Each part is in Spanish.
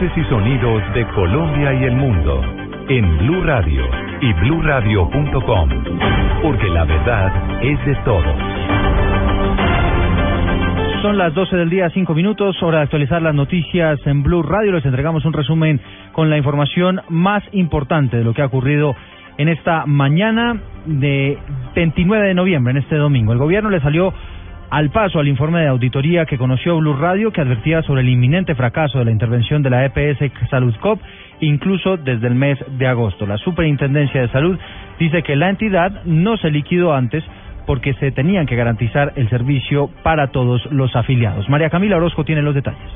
Voces y sonidos de Colombia y el mundo en Blue Radio y BlueRadio.com, porque la verdad es de todos. Son las 12 del día, 5 minutos, hora de actualizar las noticias en Blue Radio. Les entregamos un resumen con la información más importante de lo que ha ocurrido en esta mañana de 29 de noviembre, en este domingo. El gobierno le salió al paso al informe de auditoría que conoció Blue Radio que advertía sobre el inminente fracaso de la intervención de la EPS Salud Cop incluso desde el mes de agosto. La Superintendencia de Salud dice que la entidad no se liquidó antes porque se tenían que garantizar el servicio para todos los afiliados. María Camila Orozco tiene los detalles.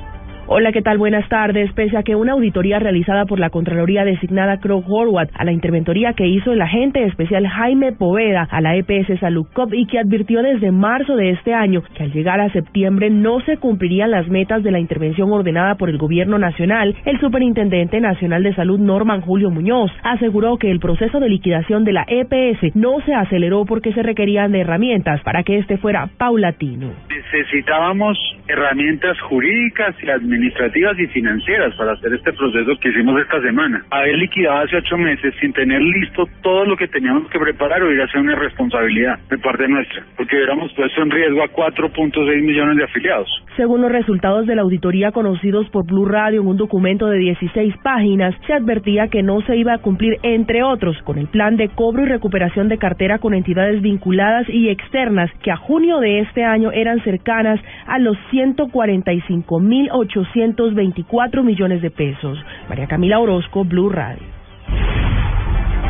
Hola, ¿qué tal? Buenas tardes. Pese a que una auditoría realizada por la Contraloría designada Crow Horwath a la interventoría que hizo el agente especial Jaime Poveda a la EPS Salud Cop y que advirtió desde marzo de este año que al llegar a septiembre no se cumplirían las metas de la intervención ordenada por el gobierno nacional, el superintendente nacional de salud Norman Julio Muñoz aseguró que el proceso de liquidación de la EPS no se aceleró porque se requerían de herramientas para que este fuera paulatino. Necesitábamos herramientas jurídicas y administrativas administrativas y financieras para hacer este proceso que hicimos esta semana. Haber liquidado hace ocho meses sin tener listo todo lo que teníamos que preparar hubiera sido una irresponsabilidad de parte nuestra, porque hubiéramos puesto en riesgo a 4.6 millones de afiliados. Según los resultados de la auditoría conocidos por Blue Radio en un documento de 16 páginas, se advertía que no se iba a cumplir, entre otros, con el plan de cobro y recuperación de cartera con entidades vinculadas y externas que a junio de este año eran cercanas a los 145.800 224 millones de pesos. María Camila Orozco, Blue Radio.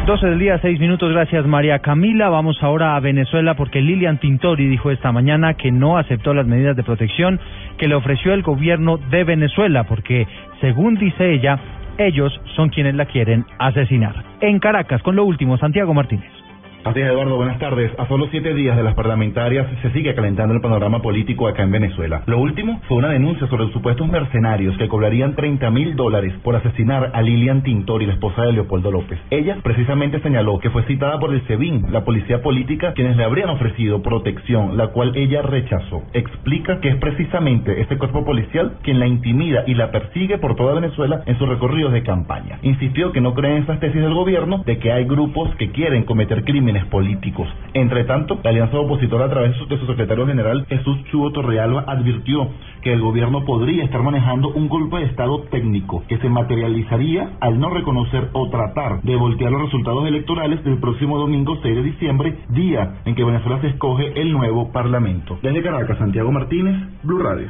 12 del día, 6 minutos. Gracias, María Camila. Vamos ahora a Venezuela porque Lilian Tintori dijo esta mañana que no aceptó las medidas de protección que le ofreció el gobierno de Venezuela porque, según dice ella, ellos son quienes la quieren asesinar. En Caracas, con lo último, Santiago Martínez. Así es, Eduardo, buenas tardes. A solo siete días de las parlamentarias se sigue calentando el panorama político acá en Venezuela. Lo último fue una denuncia sobre supuestos mercenarios que cobrarían 30 mil dólares por asesinar a Lilian Tintori, la esposa de Leopoldo López. Ella precisamente señaló que fue citada por el SEBIN, la policía política, quienes le habrían ofrecido protección, la cual ella rechazó. Explica que es precisamente este cuerpo policial quien la intimida y la persigue por toda Venezuela en sus recorridos de campaña. Insistió que no cree en esas tesis del gobierno de que hay grupos que quieren cometer crímenes políticos. Entre tanto, la alianza opositora a través de su, secretario general Jesús Chubo Torrealba advirtió que el gobierno podría estar manejando un golpe de Estado técnico que se materializaría al no reconocer o tratar de voltear los resultados electorales del próximo domingo 6 de diciembre, día en que Venezuela se escoge el nuevo Parlamento. Desde Caracas, Santiago Martínez, Blue Radio.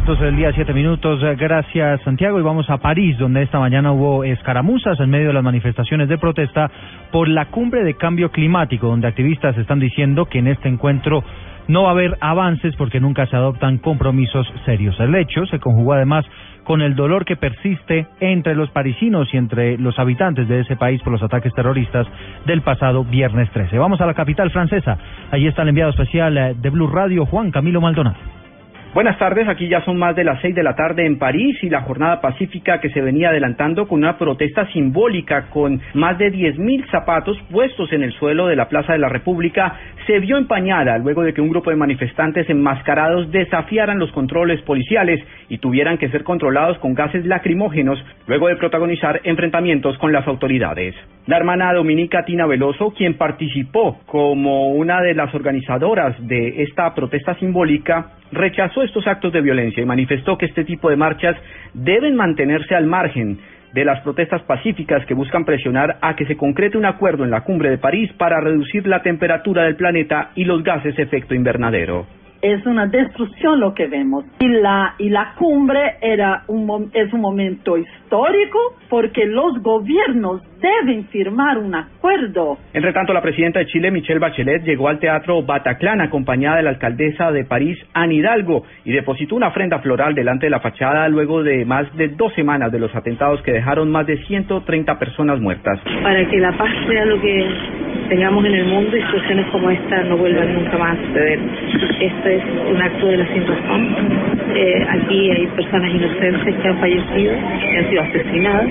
Entonces el día, siete minutos. Gracias, Santiago. Y vamos a París, donde esta mañana hubo escaramuzas en medio de las manifestaciones de protesta por la cumbre de cambio climático, donde activistas están diciendo que en este encuentro no va a haber avances porque nunca se adoptan compromisos serios. El hecho se conjugó además con el dolor que persiste entre los parisinos y entre los habitantes de ese país por los ataques terroristas del pasado viernes 13. Vamos a la capital francesa. Allí está el enviado especial de Blue Radio, Juan Camilo Maldonado. Buenas tardes, aquí ya son más de las seis de la tarde en París y la jornada pacífica que se venía adelantando con una protesta simbólica con más de diez mil zapatos puestos en el suelo de la Plaza de la República se vio empañada luego de que un grupo de manifestantes enmascarados desafiaran los controles policiales y tuvieran que ser controlados con gases lacrimógenos luego de protagonizar enfrentamientos con las autoridades. La hermana Dominica Tina Veloso, quien participó como una de las organizadoras de esta protesta simbólica, rechazó estos actos de violencia y manifestó que este tipo de marchas deben mantenerse al margen de las protestas pacíficas que buscan presionar a que se concrete un acuerdo en la cumbre de París para reducir la temperatura del planeta y los gases efecto invernadero. Es una destrucción lo que vemos. Y la, y la cumbre era un, es un momento histórico porque los gobiernos deben firmar un acuerdo. Entre tanto, la presidenta de Chile, Michelle Bachelet, llegó al teatro Bataclan acompañada de la alcaldesa de París, Anne Hidalgo, y depositó una ofrenda floral delante de la fachada luego de más de dos semanas de los atentados que dejaron más de 130 personas muertas. Para que la paz sea lo que tengamos en el mundo y situaciones como esta no vuelvan nunca más a suceder. Esto es un acto de la sin. Eh, aquí hay personas inocentes que han fallecido, que han sido asesinadas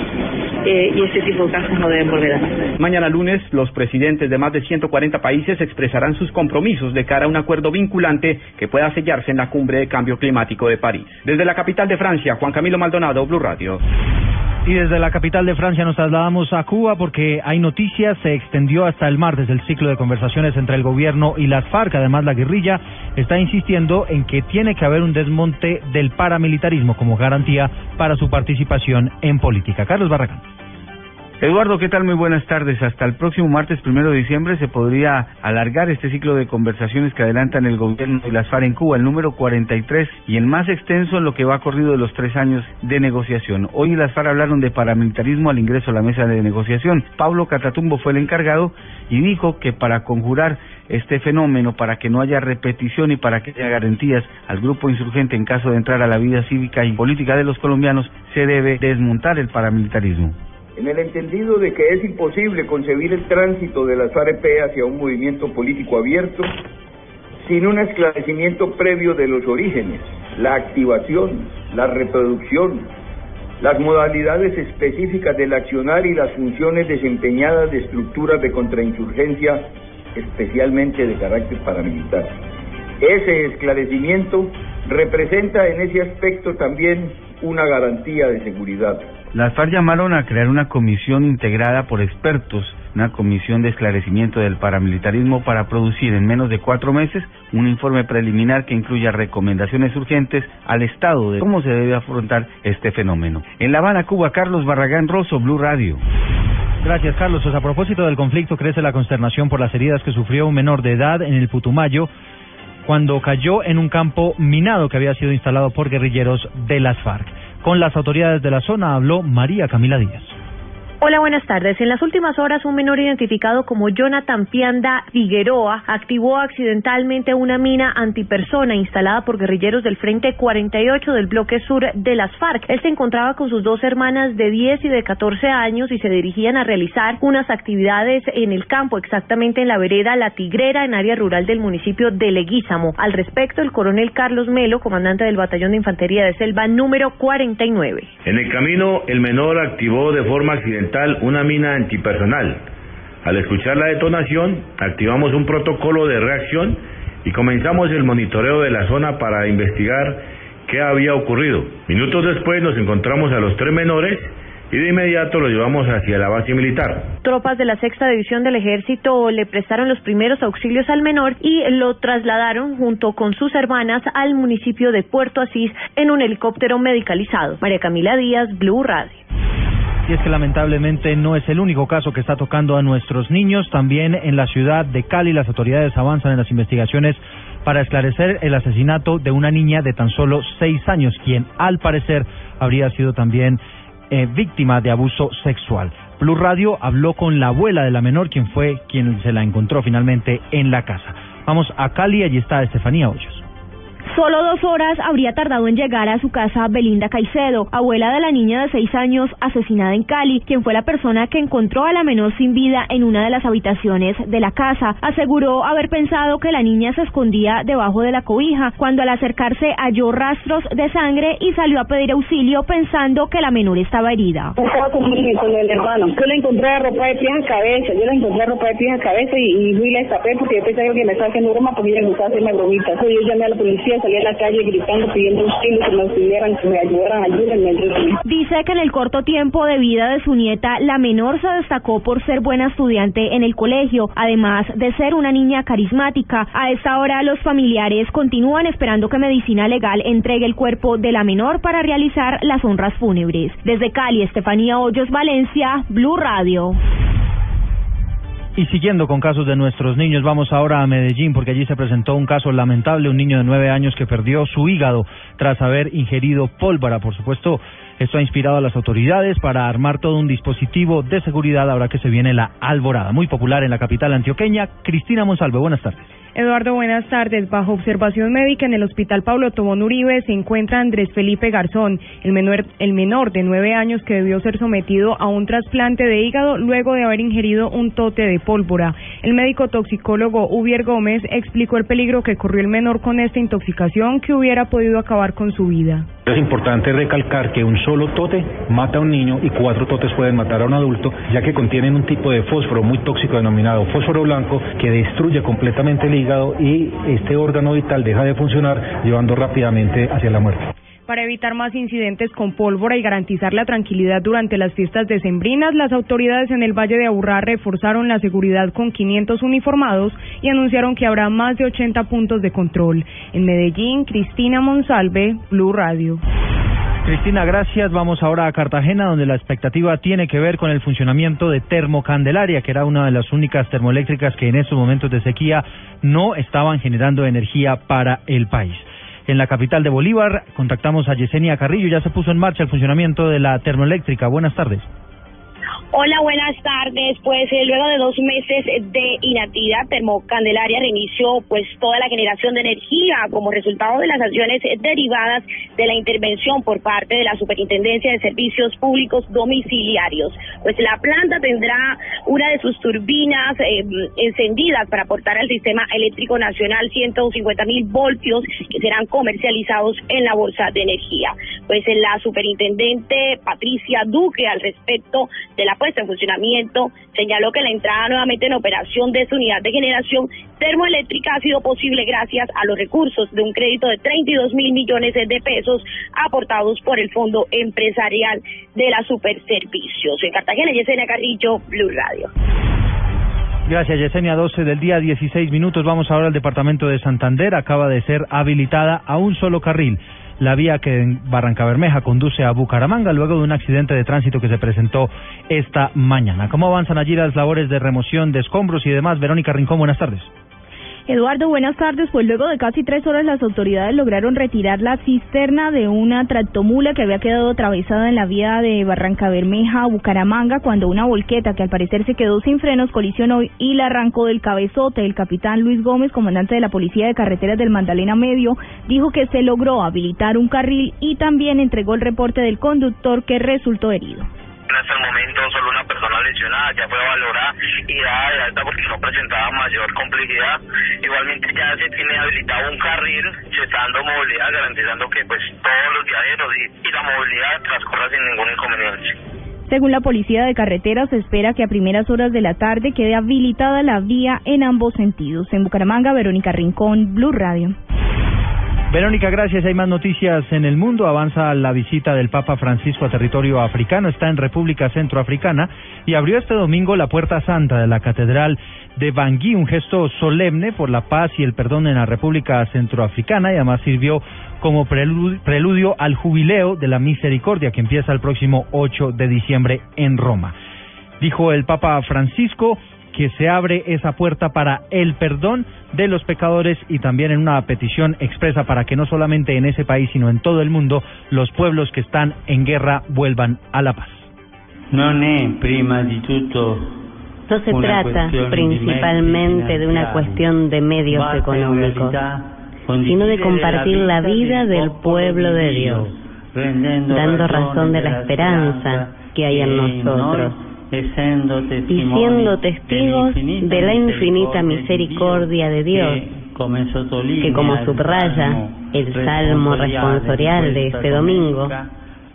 eh, y este tipo de casos no deben volver a pasar. Mañana lunes, los presidentes de más de 140 países expresarán sus compromisos de cara a un acuerdo vinculante que pueda sellarse en la cumbre de cambio climático de París. Desde la capital de Francia, Juan Camilo Maldonado, Blue Radio. Y desde la capital de Francia nos trasladamos a Cuba porque hay noticias, se extendió hasta el martes el ciclo de conversaciones entre el gobierno y las FARC. Además, la guerrilla está insistiendo en que tiene que haber un desmonte del paramilitarismo como garantía para su participación en política. Carlos Barragán. Eduardo, ¿qué tal? Muy buenas tardes. Hasta el próximo martes primero de diciembre se podría alargar este ciclo de conversaciones que adelantan el gobierno y las FARC en Cuba, el número 43 y el más extenso en lo que va corrido de los tres años de negociación. Hoy las FARC hablaron de paramilitarismo al ingreso a la mesa de negociación. Pablo Catatumbo fue el encargado y dijo que para conjurar este fenómeno, para que no haya repetición y para que haya garantías al grupo insurgente en caso de entrar a la vida cívica y política de los colombianos, se debe desmontar el paramilitarismo en el entendido de que es imposible concebir el tránsito de las FAREP hacia un movimiento político abierto sin un esclarecimiento previo de los orígenes, la activación, la reproducción, las modalidades específicas del accionar y las funciones desempeñadas de estructuras de contrainsurgencia, especialmente de carácter paramilitar. Ese esclarecimiento representa en ese aspecto también una garantía de seguridad. Las FARC llamaron a crear una comisión integrada por expertos, una comisión de esclarecimiento del paramilitarismo para producir en menos de cuatro meses un informe preliminar que incluya recomendaciones urgentes al Estado de cómo se debe afrontar este fenómeno. En La Habana, Cuba, Carlos Barragán Rosso, Blue Radio. Gracias, Carlos. Pues a propósito del conflicto, crece la consternación por las heridas que sufrió un menor de edad en el Putumayo cuando cayó en un campo minado que había sido instalado por guerrilleros de las FARC. Con las autoridades de la zona habló María Camila Díaz. Hola, buenas tardes. En las últimas horas, un menor identificado como Jonathan Pianda Figueroa activó accidentalmente una mina antipersona instalada por guerrilleros del Frente 48 del bloque sur de las FARC. Él se encontraba con sus dos hermanas de 10 y de 14 años y se dirigían a realizar unas actividades en el campo, exactamente en la vereda La Tigrera, en área rural del municipio de Leguízamo. Al respecto, el coronel Carlos Melo, comandante del Batallón de Infantería de Selva número 49. En el camino, el menor activó de forma accidental una mina antipersonal. Al escuchar la detonación, activamos un protocolo de reacción y comenzamos el monitoreo de la zona para investigar qué había ocurrido. Minutos después nos encontramos a los tres menores y de inmediato los llevamos hacia la base militar. Tropas de la sexta división del ejército le prestaron los primeros auxilios al menor y lo trasladaron junto con sus hermanas al municipio de Puerto Asís en un helicóptero medicalizado. María Camila Díaz, Blue Radio. Y es que lamentablemente no es el único caso que está tocando a nuestros niños. También en la ciudad de Cali las autoridades avanzan en las investigaciones para esclarecer el asesinato de una niña de tan solo seis años, quien al parecer habría sido también eh, víctima de abuso sexual. Blue Radio habló con la abuela de la menor, quien fue quien se la encontró finalmente en la casa. Vamos a Cali, allí está Estefanía Hoyos. Solo dos horas habría tardado en llegar a su casa Belinda Caicedo, abuela de la niña de seis años asesinada en Cali, quien fue la persona que encontró a la menor sin vida en una de las habitaciones de la casa. Aseguró haber pensado que la niña se escondía debajo de la cobija, cuando al acercarse halló rastros de sangre y salió a pedir auxilio pensando que la menor estaba herida. Estaba con, el hermano. Yo le encontré ropa de pies a cabeza, yo le encontré ropa de pies a cabeza y, y fui la escapé porque yo pensaba que me estaba haciendo porque ella me gustaba. Entonces yo llamé a la policía la calle gritando, pidiendo que que me. Dice que en el corto tiempo de vida de su nieta, la menor se destacó por ser buena estudiante en el colegio, además de ser una niña carismática. A esta hora, los familiares continúan esperando que Medicina Legal entregue el cuerpo de la menor para realizar las honras fúnebres. Desde Cali, Estefanía Hoyos, Valencia, Blue Radio. Y siguiendo con casos de nuestros niños, vamos ahora a Medellín porque allí se presentó un caso lamentable, un niño de nueve años que perdió su hígado tras haber ingerido pólvora. Por supuesto, esto ha inspirado a las autoridades para armar todo un dispositivo de seguridad ahora que se viene la alborada, muy popular en la capital antioqueña. Cristina Monsalve, buenas tardes. Eduardo, buenas tardes. Bajo observación médica en el Hospital Pablo Tobón Uribe se encuentra Andrés Felipe Garzón, el menor, el menor de nueve años que debió ser sometido a un trasplante de hígado luego de haber ingerido un tote de pólvora. El médico toxicólogo Ubier Gómez explicó el peligro que corrió el menor con esta intoxicación que hubiera podido acabar con su vida. Es importante recalcar que un solo tote mata a un niño y cuatro totes pueden matar a un adulto, ya que contienen un tipo de fósforo muy tóxico denominado fósforo blanco que destruye completamente el hígado y este órgano vital deja de funcionar llevando rápidamente hacia la muerte. Para evitar más incidentes con pólvora y garantizar la tranquilidad durante las fiestas decembrinas, las autoridades en el Valle de Aburrá reforzaron la seguridad con 500 uniformados y anunciaron que habrá más de 80 puntos de control. En Medellín, Cristina Monsalve, Blue Radio. Cristina, gracias. Vamos ahora a Cartagena, donde la expectativa tiene que ver con el funcionamiento de Termocandelaria, que era una de las únicas termoeléctricas que en estos momentos de sequía no estaban generando energía para el país. En la capital de Bolívar contactamos a Yesenia Carrillo, ya se puso en marcha el funcionamiento de la termoeléctrica. Buenas tardes. Hola, buenas tardes. Pues eh, luego de dos meses de inactividad, Termocandelaria reinició pues toda la generación de energía como resultado de las acciones derivadas de la intervención por parte de la Superintendencia de Servicios Públicos Domiciliarios. Pues la planta tendrá una de sus turbinas eh, encendidas para aportar al sistema eléctrico nacional 150 mil voltios que serán comercializados en la bolsa de energía. Pues la superintendente Patricia Duque al respecto de la puesta en funcionamiento, señaló que la entrada nuevamente en operación de su unidad de generación termoeléctrica ha sido posible gracias a los recursos de un crédito de 32 mil millones de pesos aportados por el Fondo Empresarial de la Superservicios. En Cartagena, Yesenia Carrillo, Blue Radio. Gracias, Yesenia. 12 del día, 16 minutos. Vamos ahora al departamento de Santander. Acaba de ser habilitada a un solo carril la vía que en Barranca Bermeja conduce a Bucaramanga luego de un accidente de tránsito que se presentó esta mañana. ¿Cómo avanzan allí las labores de remoción de escombros y demás? Verónica Rincón, buenas tardes. Eduardo, buenas tardes. Pues luego de casi tres horas las autoridades lograron retirar la cisterna de una tractomula que había quedado atravesada en la vía de Barranca Bermeja a Bucaramanga cuando una volqueta que al parecer se quedó sin frenos colisionó y la arrancó del cabezote. El capitán Luis Gómez, comandante de la Policía de Carreteras del Magdalena Medio, dijo que se logró habilitar un carril y también entregó el reporte del conductor que resultó herido momento lesionada ya fue valorada y dada de alta porque no presentaba mayor complejidad. Igualmente ya se tiene habilitado un carril, se está dando movilidad, garantizando que pues todos los viajeros y, y la movilidad transcurra sin ningún inconveniente. Según la Policía de Carreteras, se espera que a primeras horas de la tarde quede habilitada la vía en ambos sentidos. En Bucaramanga, Verónica Rincón, Blue Radio. Verónica, gracias. Hay más noticias en el mundo. Avanza la visita del Papa Francisco a territorio africano. Está en República Centroafricana y abrió este domingo la Puerta Santa de la Catedral de Bangui, un gesto solemne por la paz y el perdón en la República Centroafricana y además sirvió como preludio al jubileo de la misericordia que empieza el próximo 8 de diciembre en Roma. Dijo el Papa Francisco que se abre esa puerta para el perdón de los pecadores y también en una petición expresa para que no solamente en ese país, sino en todo el mundo, los pueblos que están en guerra vuelvan a la paz. No se trata principalmente de una cuestión de medios económicos, sino de compartir la vida del pueblo de Dios, dando razón de la esperanza que hay en nosotros siendo testigos de la infinita misericordia de Dios, que como subraya el salmo responsorial de este domingo,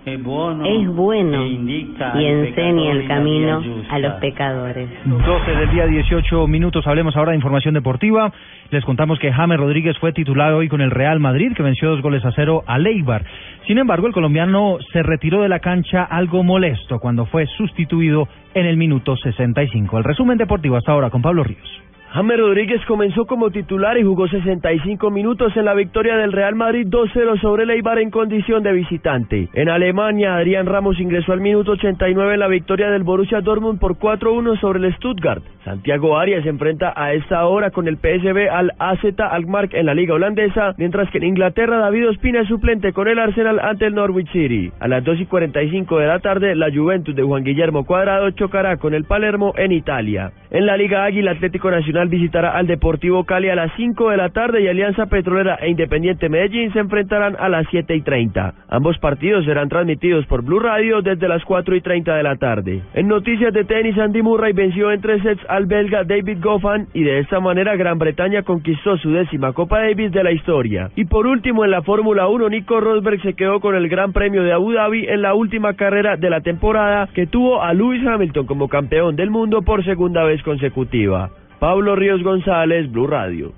es bueno e y enseña el camino a los pecadores. 12 del día 18 minutos, hablemos ahora de información deportiva. Les contamos que James Rodríguez fue titulado hoy con el Real Madrid, que venció dos goles a cero a Leibar. Sin embargo, el colombiano se retiró de la cancha algo molesto cuando fue sustituido en el minuto 65. El resumen deportivo hasta ahora con Pablo Ríos. James Rodríguez comenzó como titular y jugó 65 minutos en la victoria del Real Madrid 2-0 sobre el Eibar en condición de visitante. En Alemania, Adrián Ramos ingresó al minuto 89 en la victoria del Borussia Dortmund por 4-1 sobre el Stuttgart. Santiago Arias se enfrenta a esta hora con el PSV al AZ Alkmaar en la liga holandesa, mientras que en Inglaterra David Ospina es suplente con el Arsenal ante el Norwich City. A las 2 y 45 de la tarde, la Juventus de Juan Guillermo Cuadrado chocará con el Palermo en Italia. En la Liga Águila Atlético Nacional visitará al Deportivo Cali a las 5 de la tarde y Alianza Petrolera e Independiente Medellín se enfrentarán a las 7 y 30. Ambos partidos serán transmitidos por Blue Radio desde las 4 y 30 de la tarde. En noticias de tenis, Andy Murray venció en tres sets al belga David Goffin y de esta manera Gran Bretaña conquistó su décima Copa Davis de la historia. Y por último en la Fórmula 1, Nico Rosberg se quedó con el Gran Premio de Abu Dhabi en la última carrera de la temporada que tuvo a Lewis Hamilton como campeón del mundo por segunda vez consecutiva. Pablo Ríos González, Blue Radio.